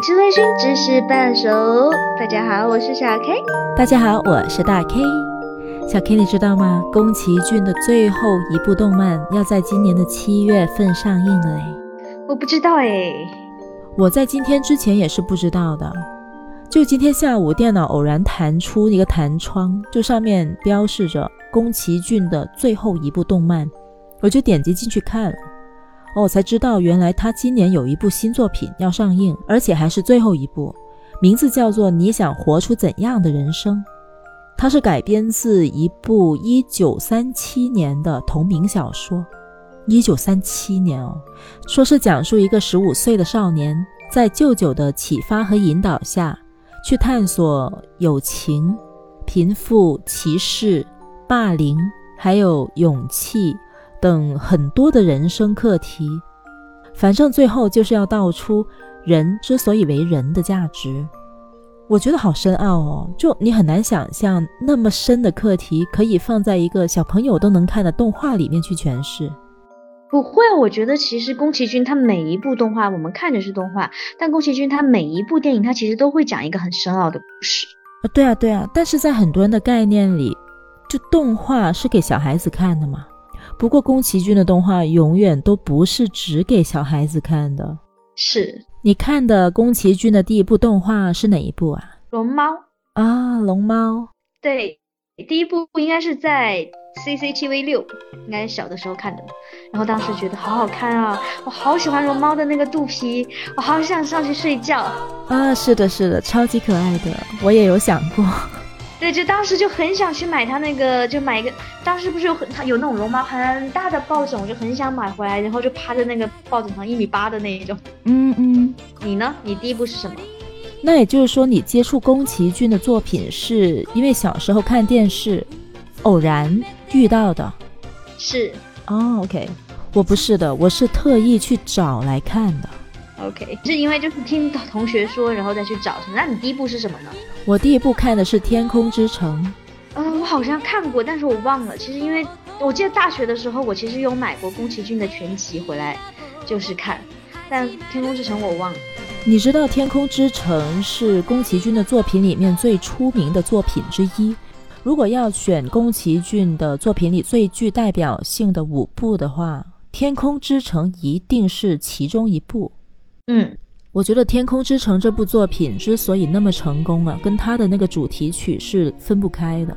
影之微醺，知识伴手。大家好，我是小 K。大家好，我是大 K。小 K，你知道吗？宫崎骏的最后一部动漫要在今年的七月份上映了诶。我不知道诶。我在今天之前也是不知道的。就今天下午，电脑偶然弹出一个弹窗，就上面标示着宫崎骏的最后一部动漫，我就点击进去看了。哦，我才知道原来他今年有一部新作品要上映，而且还是最后一部，名字叫做《你想活出怎样的人生》。它是改编自一部一九三七年的同名小说。一九三七年哦，说是讲述一个十五岁的少年在舅舅的启发和引导下，去探索友情、贫富、歧视、霸凌，还有勇气。等很多的人生课题，反正最后就是要道出人之所以为人的价值。我觉得好深奥哦，就你很难想象那么深的课题可以放在一个小朋友都能看的动画里面去诠释。不会，我觉得其实宫崎骏他每一部动画我们看着是动画，但宫崎骏他每一部电影他其实都会讲一个很深奥的故事。啊，对啊，对啊，但是在很多人的概念里，就动画是给小孩子看的嘛。不过，宫崎骏的动画永远都不是只给小孩子看的。是你看的宫崎骏的第一部动画是哪一部啊？龙猫啊，龙猫。对，第一部应该是在 CCTV 六，应该小的时候看的。然后当时觉得好好看啊，我好喜欢龙猫的那个肚皮，我好想上去睡觉啊！是的，是的，超级可爱的，我也有想过。对，就当时就很想去买他那个，就买一个。当时不是有很它有那种绒毛很大的抱枕，我就很想买回来，然后就趴在那个抱枕上一米八的那一种。嗯嗯。你呢？你第一部是什么？那也就是说，你接触宫崎骏的作品是因为小时候看电视，偶然遇到的。是。哦，OK，我不是的，我是特意去找来看的。OK，是因为就是听同学说，然后再去找。那你第一部是什么呢？我第一部看的是《天空之城》。嗯，我好像看过，但是我忘了。其实因为我记得大学的时候，我其实有买过宫崎骏的全集回来，就是看。但《天空之城》我忘了。你知道《天空之城》是宫崎骏的作品里面最出名的作品之一。如果要选宫崎骏的作品里最具代表性的五部的话，《天空之城》一定是其中一部。嗯，我觉得《天空之城》这部作品之所以那么成功啊，跟它的那个主题曲是分不开的。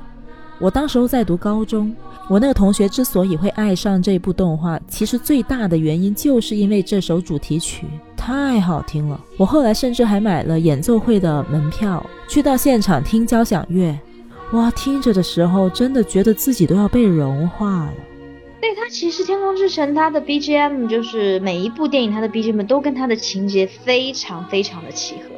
我当时候在读高中，我那个同学之所以会爱上这部动画，其实最大的原因就是因为这首主题曲太好听了。我后来甚至还买了演奏会的门票，去到现场听交响乐。哇，听着的时候真的觉得自己都要被融化了。对他其实《天空之城》他的 BGM 就是每一部电影他的 BGM 都跟他的情节非常非常的契合，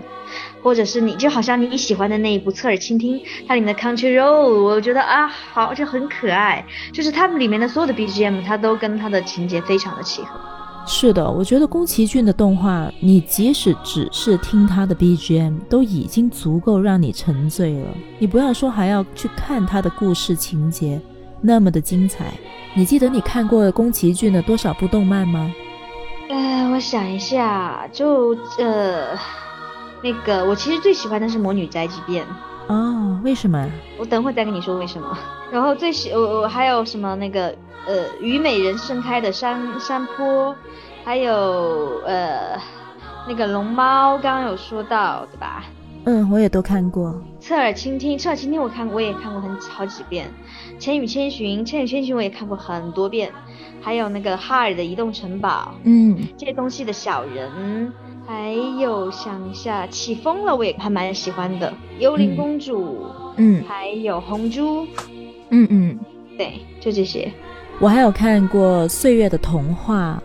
或者是你就好像你喜欢的那一部《侧耳倾听》，它里面的 Country Road，我觉得啊好就很可爱，就是它里面的所有的 BGM 它都跟它的情节非常的契合。是的，我觉得宫崎骏的动画，你即使只是听他的 BGM，都已经足够让你沉醉了。你不要说还要去看他的故事情节，那么的精彩。你记得你看过宫崎骏的多少部动漫吗？呃，我想一下，就呃，那个我其实最喜欢的是《魔女宅急便》哦，为什么？我等会再跟你说为什么。然后最喜我我还有什么那个呃，虞美人盛开的山山坡，还有呃那个龙猫，刚刚有说到对吧？嗯，我也都看过。侧耳倾听，侧耳倾听我看过，我也看过很好几遍。千与千寻，千与千寻我也看过很多遍。还有那个哈尔的移动城堡，嗯，这些东西的小人，还有想一下，起风了我也还蛮喜欢的。幽灵公主，嗯，还有红猪，嗯嗯，对，就这些。我还有看过岁月的童话，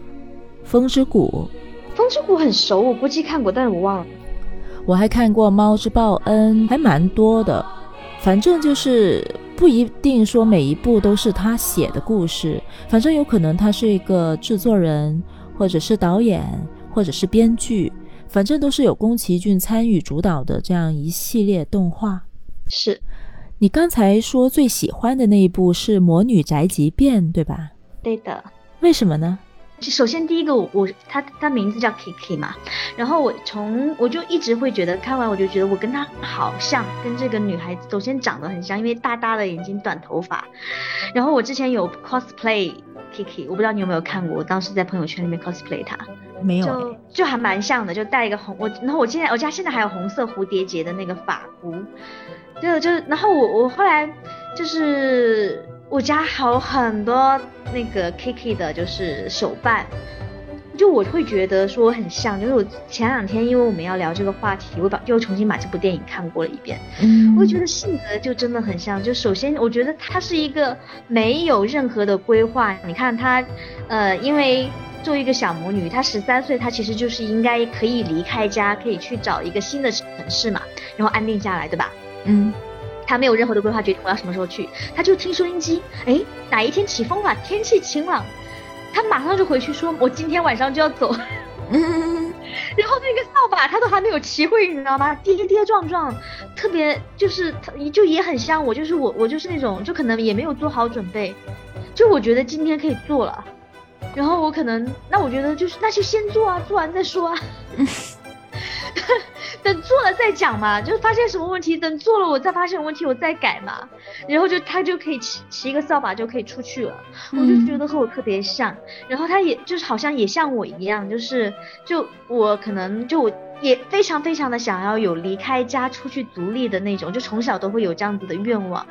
风之谷。风之谷很熟，我估计看过，但是我忘了。我还看过《猫之报恩》，还蛮多的。反正就是不一定说每一部都是他写的故事，反正有可能他是一个制作人，或者是导演，或者是编剧，反正都是有宫崎骏参与主导的这样一系列动画。是，你刚才说最喜欢的那一部是《魔女宅急便》，对吧？对的。为什么呢？首先第一个我我他他名字叫 Kiki 嘛，然后我从我就一直会觉得看完我就觉得我跟他好像，跟这个女孩子首先长得很像，因为大大的眼睛短头发，然后我之前有 cosplay Kiki，我不知道你有没有看过，我当时在朋友圈里面 cosplay 他，没有。就就还蛮像的，就戴一个红我，然后我现在我家现在还有红色蝴蝶结的那个发箍，就就然后我我后来就是我家还有很多那个 Kiki 的就是手办。就我会觉得说很像，就是我前两天因为我们要聊这个话题，我把又重新把这部电影看过了一遍，嗯，我觉得性格就真的很像。就首先我觉得她是一个没有任何的规划，你看她，呃，因为作为一个小魔女，她十三岁，她其实就是应该可以离开家，可以去找一个新的城市嘛，然后安定下来，对吧？嗯，她没有任何的规划，决定我要什么时候去，他就听收音机，哎，哪一天起风了，天气晴朗。他马上就回去说：“我今天晚上就要走。”嗯，然后那个扫把他都还没有骑会，你知道吗？跌跌撞撞，特别就是就也很像我，就是我我就是那种就可能也没有做好准备，就我觉得今天可以做了，然后我可能那我觉得就是那就先做啊，做完再说啊。等做了再讲嘛，就是发现什么问题，等做了我再发现问题，我再改嘛。然后就他就可以骑骑一个扫把就可以出去了，我就觉得和我特别像。然后他也就是好像也像我一样，就是就我可能就也非常非常的想要有离开家出去独立的那种，就从小都会有这样子的愿望。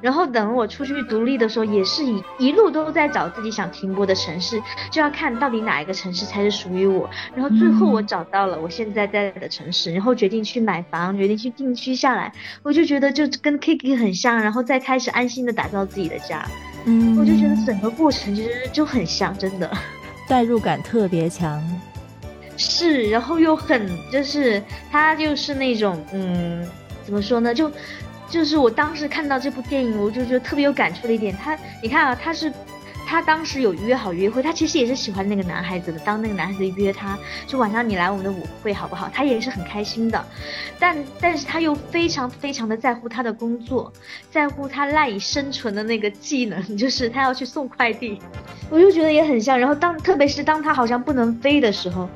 然后等我出去独立的时候，也是一一路都在找自己想停泊的城市，就要看到底哪一个城市才是属于我。然后最后我找到了我现在在的城市，然后决定去买房，决定去定居下来。我就觉得就跟 Kiki 很像，然后再开始安心的打造自己的家。嗯，我就觉得整个过程其实就很像，真的，代入感特别强。是，然后又很就是他就是那种嗯，怎么说呢，就。就是我当时看到这部电影，我就觉得特别有感触的一点。他，你看啊，他是，他当时有约好约会，他其实也是喜欢那个男孩子的。当那个男孩子约他，就晚上你来我们的舞会好不好？他也是很开心的。但，但是他又非常非常的在乎他的工作，在乎他赖以生存的那个技能，就是他要去送快递。我就觉得也很像。然后当，特别是当他好像不能飞的时候，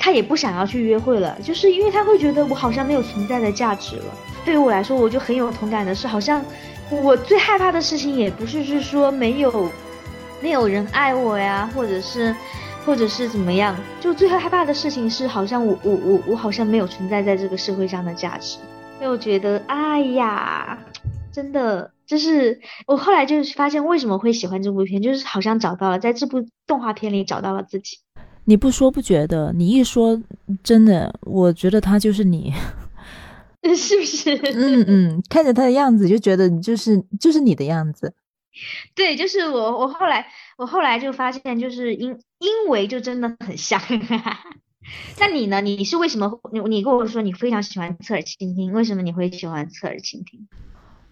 他也不想要去约会了，就是因为他会觉得我好像没有存在的价值了。对于我来说，我就很有同感的是，好像我最害怕的事情也不是是说没有没有人爱我呀，或者是或者是怎么样，就最害怕的事情是，好像我我我我好像没有存在在这个社会上的价值。所以我觉得，哎呀，真的就是我后来就是发现为什么会喜欢这部片，就是好像找到了在这部动画片里找到了自己。你不说不觉得，你一说，真的，我觉得他就是你。是不是？嗯嗯，看着他的样子就觉得就是就是你的样子。对，就是我。我后来我后来就发现，就是因因为就真的很像。那你呢？你是为什么？你你跟我说你非常喜欢侧耳倾听，为什么你会喜欢侧耳倾听？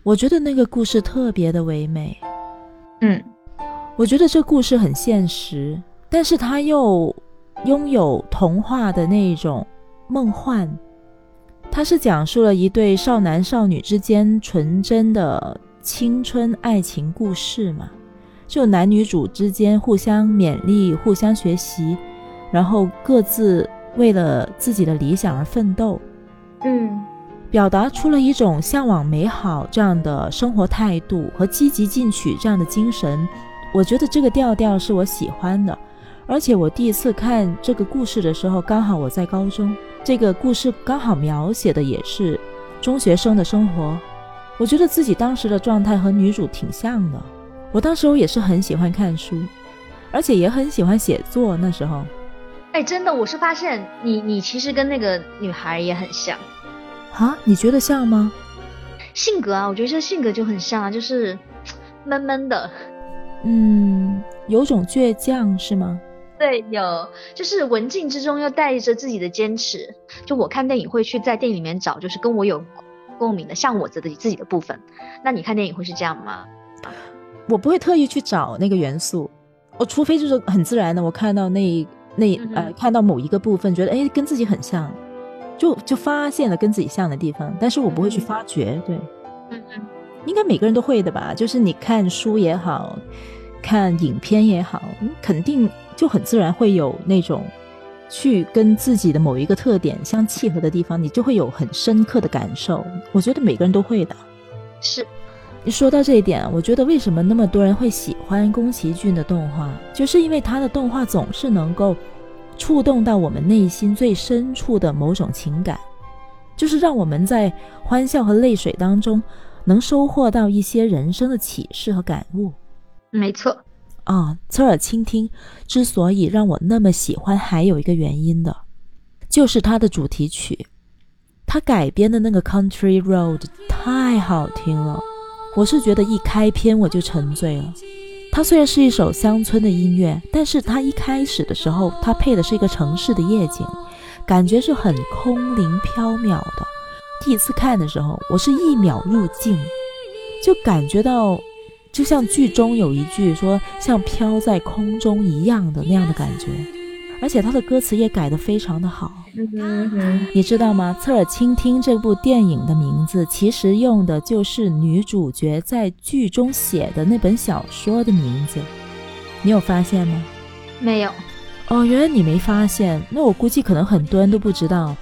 我觉得那个故事特别的唯美。嗯，我觉得这故事很现实，但是它又拥有童话的那一种梦幻。它是讲述了一对少男少女之间纯真的青春爱情故事嘛，就男女主之间互相勉励、互相学习，然后各自为了自己的理想而奋斗，嗯，表达出了一种向往美好这样的生活态度和积极进取这样的精神。我觉得这个调调是我喜欢的，而且我第一次看这个故事的时候，刚好我在高中。这个故事刚好描写的也是中学生的生活，我觉得自己当时的状态和女主挺像的。我当时我也是很喜欢看书，而且也很喜欢写作。那时候，哎，真的，我是发现你你其实跟那个女孩也很像啊？你觉得像吗？性格啊，我觉得这性格就很像啊，就是 闷闷的，嗯，有种倔强是吗？对，有就是文静之中又带着自己的坚持。就我看电影会去在电影里面找，就是跟我有共鸣的，像我自己自己的部分。那你看电影会是这样吗？我不会特意去找那个元素，我除非就是很自然的，我看到那那呃看到某一个部分，觉得哎跟自己很像，就就发现了跟自己像的地方，但是我不会去发掘。对，嗯嗯，应该每个人都会的吧？就是你看书也好看影片也好，肯定。就很自然会有那种去跟自己的某一个特点相契合的地方，你就会有很深刻的感受。我觉得每个人都会的。是，说到这一点，我觉得为什么那么多人会喜欢宫崎骏的动画，就是因为他的动画总是能够触动到我们内心最深处的某种情感，就是让我们在欢笑和泪水当中能收获到一些人生的启示和感悟。没错。啊，侧耳倾听之所以让我那么喜欢，还有一个原因的，就是它的主题曲，它改编的那个《Country Road》太好听了。我是觉得一开篇我就沉醉了。它虽然是一首乡村的音乐，但是它一开始的时候，它配的是一个城市的夜景，感觉是很空灵飘渺的。第一次看的时候，我是一秒入境，就感觉到。就像剧中有一句说像飘在空中一样的那样的感觉，而且他的歌词也改得非常的好。你知道吗？侧耳倾听这部电影的名字其实用的就是女主角在剧中写的那本小说的名字。你有发现吗？没有。哦，原来你没发现。那我估计可能很多人都不知道，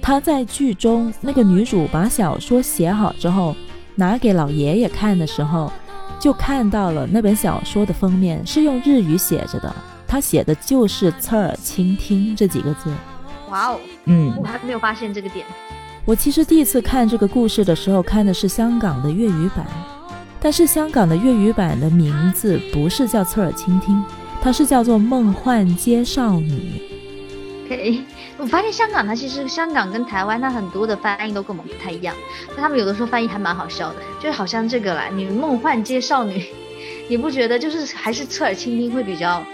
她在剧中那个女主把小说写好之后拿给老爷爷看的时候。就看到了那本小说的封面是用日语写着的，他写的就是“侧耳倾听”这几个字。哇哦，嗯，我还没有发现这个点。我其实第一次看这个故事的时候，看的是香港的粤语版，但是香港的粤语版的名字不是叫“侧耳倾听”，它是叫做《梦幻街少女》。OK。我发现香港它其实香港跟台湾它很多的翻译都跟我们不太一样，但他们有的时候翻译还蛮好笑的，就好像这个啦，你梦幻街少女，你不觉得就是还是侧耳倾听会比较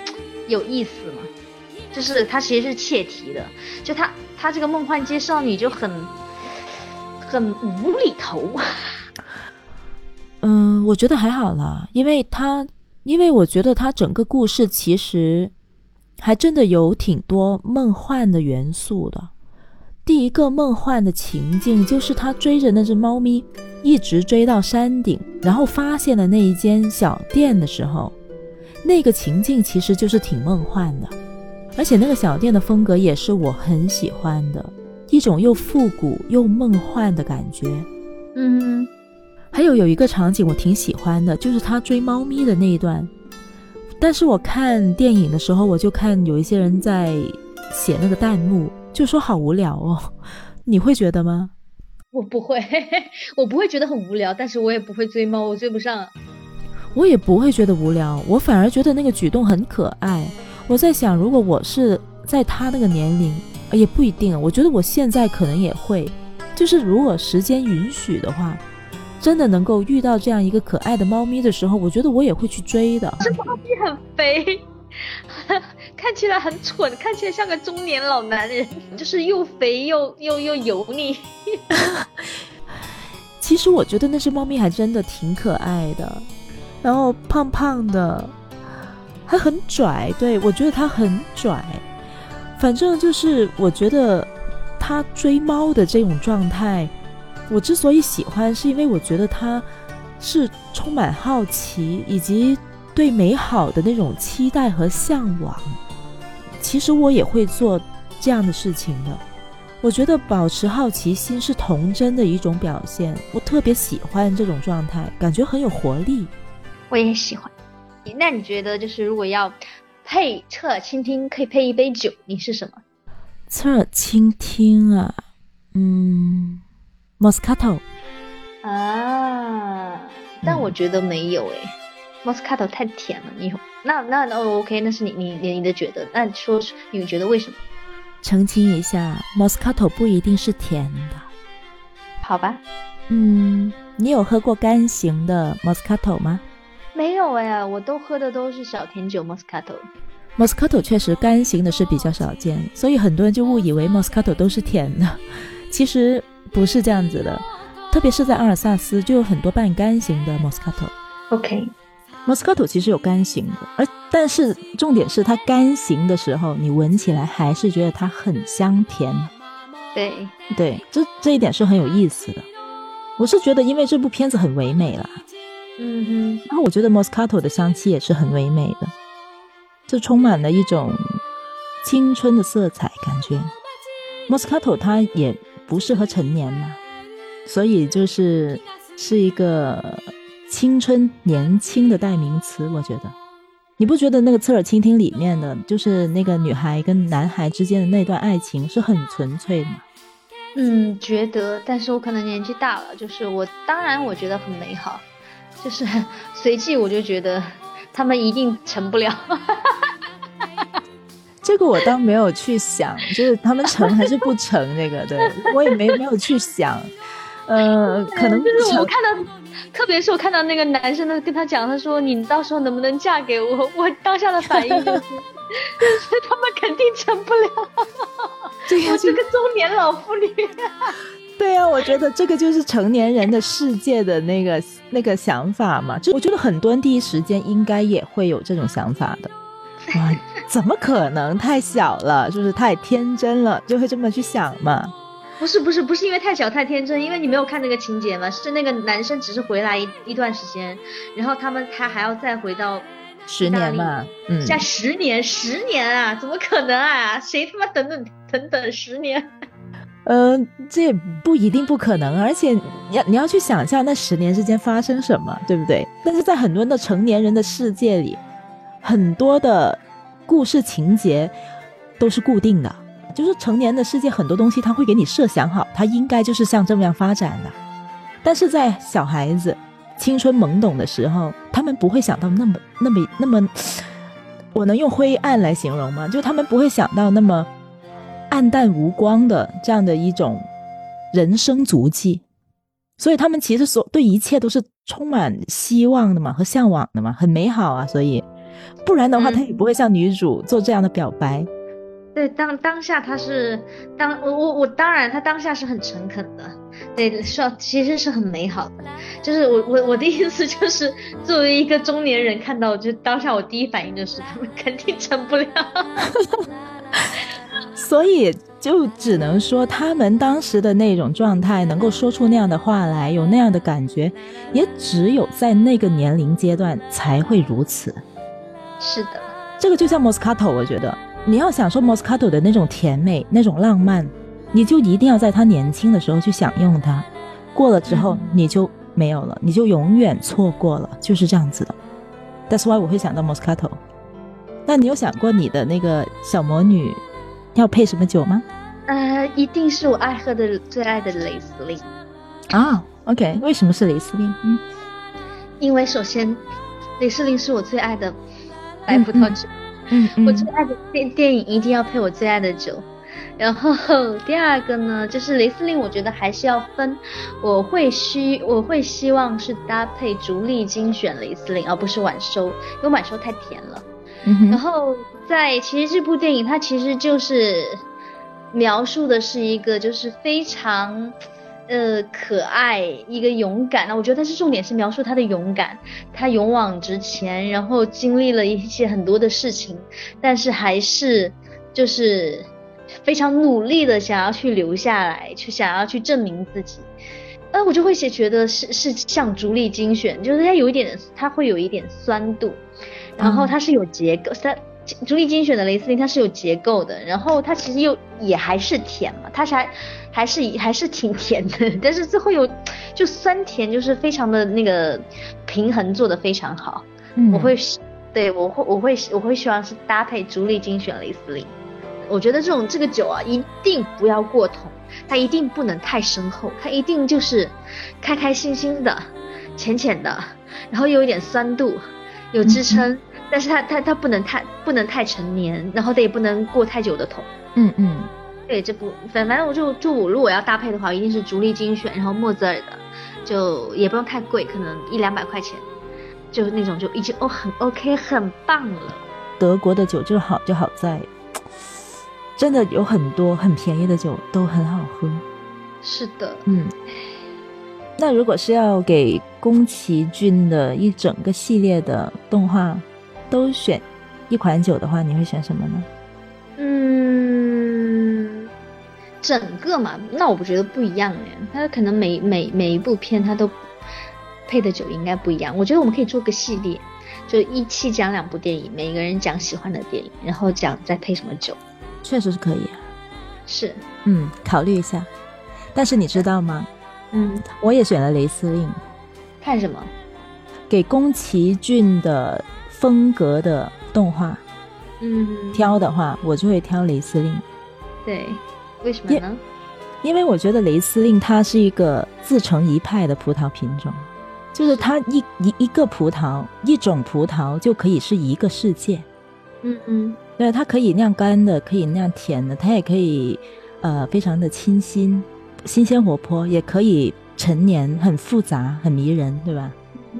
有意思吗？就是它其实是切题的，就它它这个梦幻街少女就很很无厘头。嗯，我觉得还好啦，因为它因为我觉得它整个故事其实。还真的有挺多梦幻的元素的。第一个梦幻的情境就是他追着那只猫咪，一直追到山顶，然后发现了那一间小店的时候，那个情境其实就是挺梦幻的。而且那个小店的风格也是我很喜欢的，一种又复古又梦幻的感觉。嗯，还有有一个场景我挺喜欢的，就是他追猫咪的那一段。但是我看电影的时候，我就看有一些人在写那个弹幕，就说好无聊哦。你会觉得吗？我不会，我不会觉得很无聊，但是我也不会追猫，我追不上。我也不会觉得无聊，我反而觉得那个举动很可爱。我在想，如果我是在他那个年龄，也不一定。我觉得我现在可能也会，就是如果时间允许的话。真的能够遇到这样一个可爱的猫咪的时候，我觉得我也会去追的。这猫咪很肥，看起来很蠢，看起来像个中年老男人，就是又肥又又又油腻。其实我觉得那只猫咪还真的挺可爱的，然后胖胖的，还很拽。对我觉得它很拽，反正就是我觉得它追猫的这种状态。我之所以喜欢，是因为我觉得他是充满好奇，以及对美好的那种期待和向往。其实我也会做这样的事情的。我觉得保持好奇心是童真的一种表现，我特别喜欢这种状态，感觉很有活力。我也喜欢。那你觉得，就是如果要配侧耳倾听，可以配一杯酒，你是什么？侧耳倾听啊，嗯。Moscato 啊，但我觉得没有诶，Moscato 太甜了。你那那那 OK，那是你你你的觉得。那说你觉得为什么？澄清一下，Moscato 不一定是甜的。好吧。嗯，你有喝过干型的 Moscato 吗？没有哎，我都喝的都是小甜酒 Moscato。Moscato 确实干型的是比较少见，所以很多人就误以为 Moscato 都是甜的。其实。不是这样子的，特别是在阿尔萨斯就有很多半干型的 Moscato。OK，Moscato 其实有干型的，而但是重点是它干型的时候，你闻起来还是觉得它很香甜。对对，这这一点是很有意思的。我是觉得，因为这部片子很唯美啦。嗯哼，然后我觉得 Moscato 的香气也是很唯美的。就充满了一种青春的色彩，感觉。莫斯卡托它也不适合成年嘛，所以就是是一个青春年轻的代名词，我觉得。你不觉得那个侧耳倾听里面的，就是那个女孩跟男孩之间的那段爱情是很纯粹的吗？嗯，觉得，但是我可能年纪大了，就是我当然我觉得很美好，就是 随即我就觉得他们一定成不了。这个我倒没有去想，就是他们成还是不成那个，对我也没没有去想，呃，可能就是我看到。特别是我看到那个男生的跟他讲，他说你到时候能不能嫁给我？我当下的反应就是，他们肯定成不了。我是个中年老妇女。对呀，我觉得这个就是成年人的世界的那个那个想法嘛。就我觉得很多人第一时间应该也会有这种想法的。哇，怎么可能？太小了，就是太天真了，就会这么去想嘛。不是不是不是因为太小太天真，因为你没有看那个情节嘛，是那个男生只是回来一一段时间，然后他们他还要再回到十年嘛，嗯，在十年十年啊，怎么可能啊？谁他妈等等等等十年？嗯，这也不一定不可能，而且你要你要去想象那十年之间发生什么，对不对？但是在很多的成年人的世界里，很多的故事情节都是固定的。就是成年的世界，很多东西他会给你设想好，他应该就是像这么样发展的。但是在小孩子青春懵懂的时候，他们不会想到那么、那么、那么，我能用灰暗来形容吗？就他们不会想到那么暗淡无光的这样的一种人生足迹，所以他们其实所对一切都是充满希望的嘛，和向往的嘛，很美好啊。所以不然的话，他也不会向女主做这样的表白。对，当当下他是当我我我当然他当下是很诚恳的，对，说其实是很美好的，就是我我我的意思就是 作为一个中年人看到，就当下我第一反应就是他们肯定成不了，所以就只能说他们当时的那种状态，能够说出那样的话来，有那样的感觉，也只有在那个年龄阶段才会如此。是的，这个就像莫斯卡托，我觉得。你要享受莫斯卡托的那种甜美、那种浪漫，你就一定要在他年轻的时候去享用它，过了之后你就没有了，你就永远错过了，就是这样子的。That's why 我会想到莫斯卡托。那你有想过你的那个小魔女要配什么酒吗？呃，一定是我爱喝的最爱的雷司令。啊，OK，为什么是雷司令？嗯，因为首先，雷司令是我最爱的白葡萄酒。嗯，我最爱的电电影一定要配我最爱的酒，然后第二个呢，就是雷司令，我觉得还是要分，我会希我会希望是搭配竹沥精选雷司令，而不是晚收，因为晚收太甜了。然后在其实这部电影它其实就是描述的是一个就是非常。呃，可爱一个勇敢，那我觉得他是重点是描述他的勇敢，他勇往直前，然后经历了一些很多的事情，但是还是就是非常努力的想要去留下来，去想要去证明自己。呃，我就会写觉得是是像竹沥精选，就是它有一点，它会有一点酸度，然后它是有结构，它竹沥精选的雷司令它是有结构的，然后它其实又也还是甜嘛，它是还。还是还是挺甜的，但是最后有就酸甜，就是非常的那个平衡做的非常好。我会对我会我会我会希望是搭配竹沥精选雷司令。我觉得这种这个酒啊，一定不要过桶，它一定不能太深厚，它一定就是开开心心的、浅浅的，然后又有一点酸度，有支撑，但是他他他不能太不能太成年，然后他也不能过太久的桶。嗯嗯。对，这不反反正我就就我如果要搭配的话，一定是竹沥精选，然后莫泽尔的，就也不用太贵，可能一两百块钱，就那种就已经哦很 OK 很棒了。德国的酒就好就好在，真的有很多很便宜的酒都很好喝。是的，嗯。那如果是要给宫崎骏的一整个系列的动画都选一款酒的话，你会选什么呢？嗯整个嘛，那我不觉得不一样哎，它可能每每每一部片它都配的酒应该不一样。我觉得我们可以做个系列，就一期讲两部电影，每个人讲喜欢的电影，然后讲再配什么酒。确实是可以啊。是，嗯，考虑一下。但是你知道吗？嗯，我也选了雷司令。看什么？给宫崎骏的风格的动画，嗯，挑的话，我就会挑雷司令。对，为什么呢？因为我觉得雷司令它是一个自成一派的葡萄品种，就是它一一一个葡萄一种葡萄就可以是一个世界。嗯嗯，对，它可以酿干的，可以酿甜的，它也可以呃非常的清新、新鲜活泼，也可以陈年，很复杂、很迷人，对吧？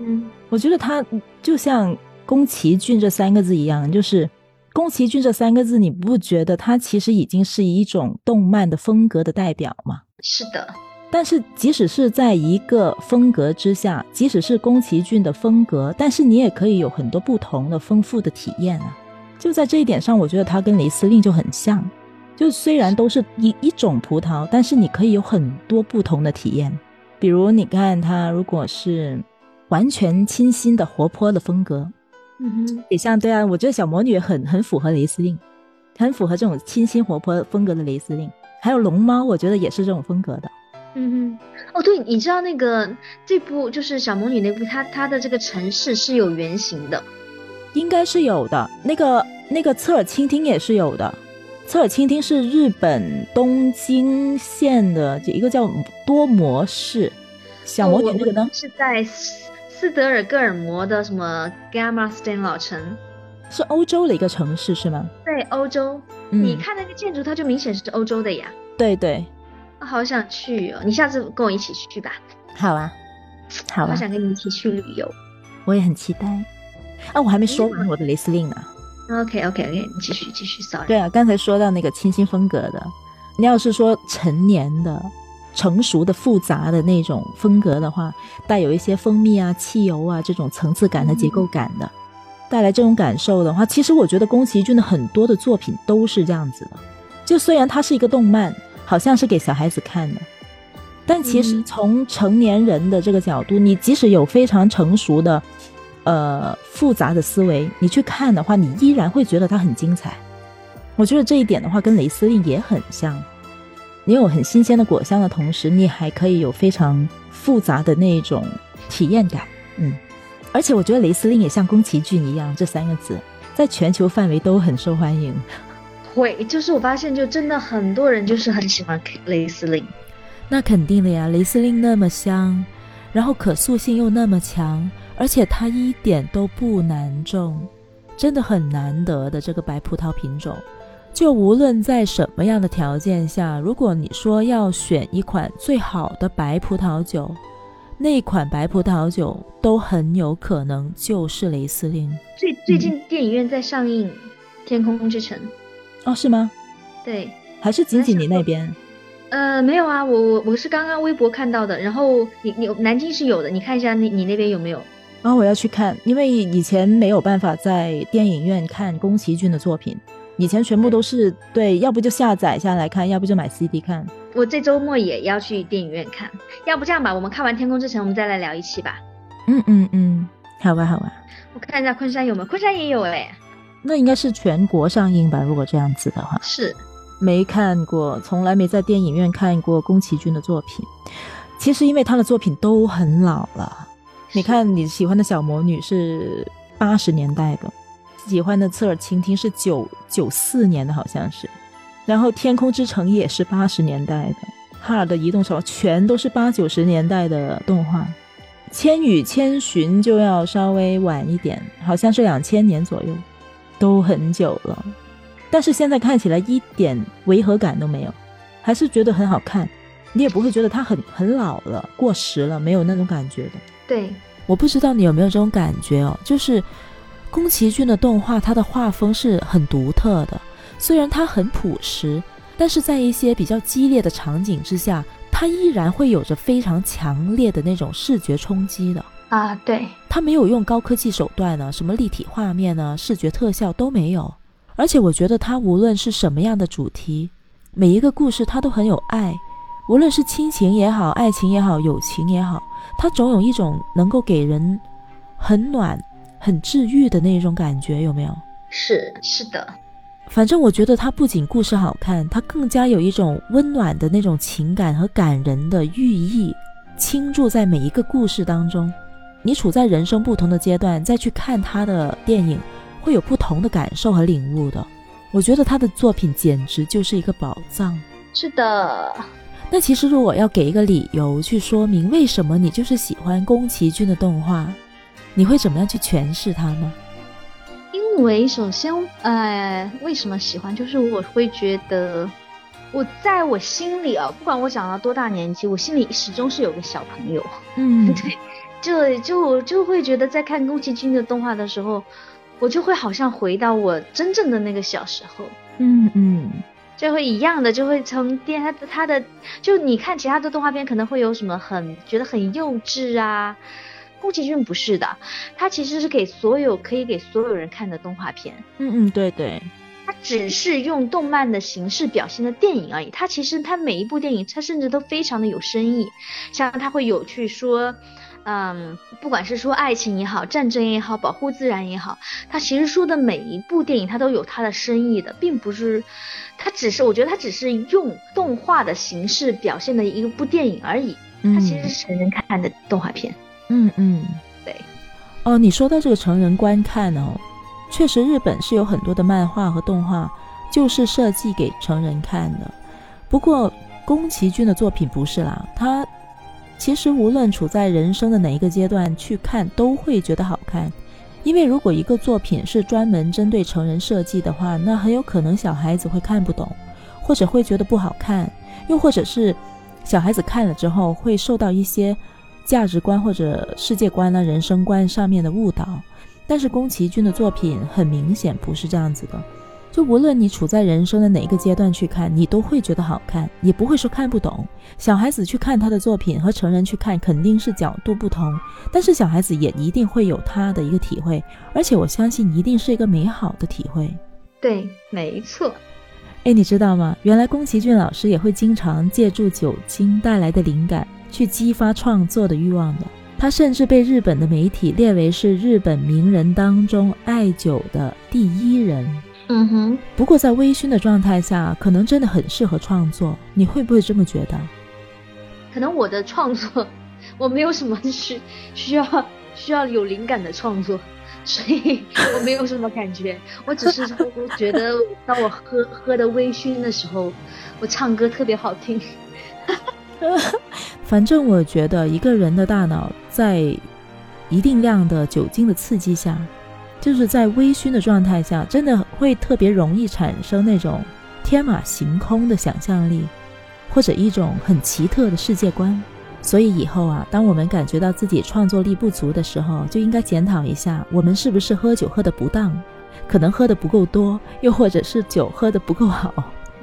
嗯，我觉得它就像宫崎骏这三个字一样，就是宫崎骏这三个字，你不觉得它其实已经是一种动漫的风格的代表吗？是的。但是即使是在一个风格之下，即使是宫崎骏的风格，但是你也可以有很多不同的丰富的体验啊。就在这一点上，我觉得它跟雷司令就很像。就虽然都是一一种葡萄，但是你可以有很多不同的体验。比如你看它，如果是完全清新的、活泼的风格，嗯哼，也像对啊，我觉得小魔女很很符合雷司令，很符合这种清新活泼风格的雷司令。还有龙猫，我觉得也是这种风格的。嗯哼，哦对，你知道那个这部就是小魔女那部，它它的这个城市是有原型的。应该是有的，那个那个侧耳倾听也是有的。侧耳倾听是日本东京县的一个叫多摩市。小魔女那个呢？是在斯德尔戈尔摩的什么 Gamma Stan 老城？是欧洲的一个城市是吗？对，欧洲。你看那个建筑，它就明显是欧洲的呀。对对。好想去哦！你下次跟我一起去吧。好啊，好啊。好想跟你一起去旅游。我也很期待。啊，我还没说完我的雷司令呢。OK OK OK，你继续继续，Sorry。对啊，刚才说到那个清新风格的，你要是说成年的、成熟的、复杂的那种风格的话，带有一些蜂蜜啊、汽油啊这种层次感的结构感的，带来这种感受的话，其实我觉得宫崎骏的很多的作品都是这样子的。就虽然它是一个动漫，好像是给小孩子看的，但其实从成年人的这个角度，你即使有非常成熟的。呃，复杂的思维，你去看的话，你依然会觉得它很精彩。我觉得这一点的话，跟雷司令也很像。你有很新鲜的果香的同时，你还可以有非常复杂的那种体验感。嗯，而且我觉得雷司令也像宫崎骏一样，这三个字在全球范围都很受欢迎。会，就是我发现，就真的很多人就是很喜欢雷司令。那肯定的呀，雷司令那么香，然后可塑性又那么强。而且它一点都不难种，真的很难得的这个白葡萄品种。就无论在什么样的条件下，如果你说要选一款最好的白葡萄酒，那款白葡萄酒都很有可能就是雷司令。最最近电影院在上映《天空之城》哦，是吗？对，还是仅仅你那边？呃，没有啊，我我我是刚刚微博看到的。然后你你南京是有的，你看一下你你那边有没有？然后我要去看，因为以前没有办法在电影院看宫崎骏的作品，以前全部都是对，要不就下载下来看，要不就买 CD 看。我这周末也要去电影院看，要不这样吧，我们看完《天空之城》，我们再来聊一期吧。嗯嗯嗯，好吧好吧。我看一下昆山有没有，昆山也有哎。那应该是全国上映吧？如果这样子的话，是没看过，从来没在电影院看过宫崎骏的作品。其实因为他的作品都很老了。你看，你喜欢的小魔女是八十年代的，喜欢的侧耳倾听是九九四年的，好像是，然后天空之城也是八十年代的，哈尔的移动手全都是八九十年代的动画，千与千寻就要稍微晚一点，好像是两千年左右，都很久了，但是现在看起来一点违和感都没有，还是觉得很好看，你也不会觉得它很很老了、过时了，没有那种感觉的。对，我不知道你有没有这种感觉哦，就是宫崎骏的动画，它的画风是很独特的。虽然它很朴实，但是在一些比较激烈的场景之下，它依然会有着非常强烈的那种视觉冲击的啊。对，它没有用高科技手段呢，什么立体画面呢，视觉特效都没有。而且我觉得它无论是什么样的主题，每一个故事它都很有爱，无论是亲情也好，爱情也好，友情也好。它总有一种能够给人很暖、很治愈的那种感觉，有没有？是是的，反正我觉得它不仅故事好看，它更加有一种温暖的那种情感和感人的寓意倾注在每一个故事当中。你处在人生不同的阶段，再去看他的电影，会有不同的感受和领悟的。我觉得他的作品简直就是一个宝藏。是的。那其实如果要给一个理由去说明为什么你就是喜欢宫崎骏的动画，你会怎么样去诠释它呢？因为首先，呃，为什么喜欢？就是我会觉得，我在我心里啊，不管我长到多大年纪，我心里始终是有个小朋友。嗯，对，就就就会觉得在看宫崎骏的动画的时候，我就会好像回到我真正的那个小时候。嗯嗯。就会一样的，就会从电他他的就你看其他的动画片可能会有什么很觉得很幼稚啊，宫崎骏不是的，他其实是给所有可以给所有人看的动画片。嗯嗯，对对，他只是用动漫的形式表现的电影而已。他其实他每一部电影，他甚至都非常的有深意，像他会有去说。嗯，不管是说爱情也好，战争也好，保护自然也好，他其实说的每一部电影，他都有他的深意的，并不是，他只是，我觉得他只是用动画的形式表现的一部电影而已。他其实是成人看的动画片。嗯嗯嗯，对。哦，你说到这个成人观看哦，确实日本是有很多的漫画和动画就是设计给成人看的。不过宫崎骏的作品不是啦，他。其实无论处在人生的哪一个阶段去看，都会觉得好看。因为如果一个作品是专门针对成人设计的话，那很有可能小孩子会看不懂，或者会觉得不好看，又或者是小孩子看了之后会受到一些价值观或者世界观呢、人生观上面的误导。但是宫崎骏的作品很明显不是这样子的。就无论你处在人生的哪一个阶段去看，你都会觉得好看，也不会说看不懂。小孩子去看他的作品和成人去看肯定是角度不同，但是小孩子也一定会有他的一个体会，而且我相信一定是一个美好的体会。对，没错。哎，你知道吗？原来宫崎骏老师也会经常借助酒精带来的灵感去激发创作的欲望的。他甚至被日本的媒体列为是日本名人当中爱酒的第一人。嗯哼，不过在微醺的状态下，可能真的很适合创作。你会不会这么觉得？可能我的创作，我没有什么需需要需要有灵感的创作，所以我没有什么感觉。我只是觉得，当我喝喝的微醺的时候，我唱歌特别好听。反正我觉得，一个人的大脑在一定量的酒精的刺激下。就是在微醺的状态下，真的会特别容易产生那种天马行空的想象力，或者一种很奇特的世界观。所以以后啊，当我们感觉到自己创作力不足的时候，就应该检讨一下，我们是不是喝酒喝的不当，可能喝的不够多，又或者是酒喝的不够好。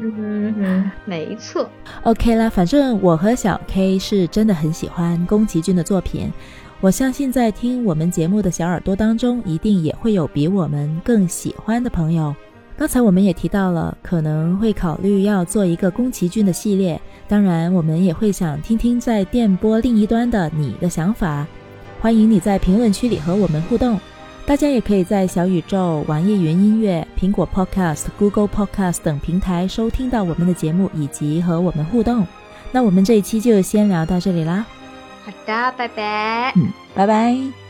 嗯哼，没错。OK 啦，反正我和小 K 是真的很喜欢宫崎骏的作品。我相信，在听我们节目的小耳朵当中，一定也会有比我们更喜欢的朋友。刚才我们也提到了，可能会考虑要做一个宫崎骏的系列。当然，我们也会想听听在电波另一端的你的想法。欢迎你在评论区里和我们互动。大家也可以在小宇宙、网易云音乐、苹果 Podcast、Google Podcast 等平台收听到我们的节目，以及和我们互动。那我们这一期就先聊到这里啦。好的，拜拜。嗯，拜拜。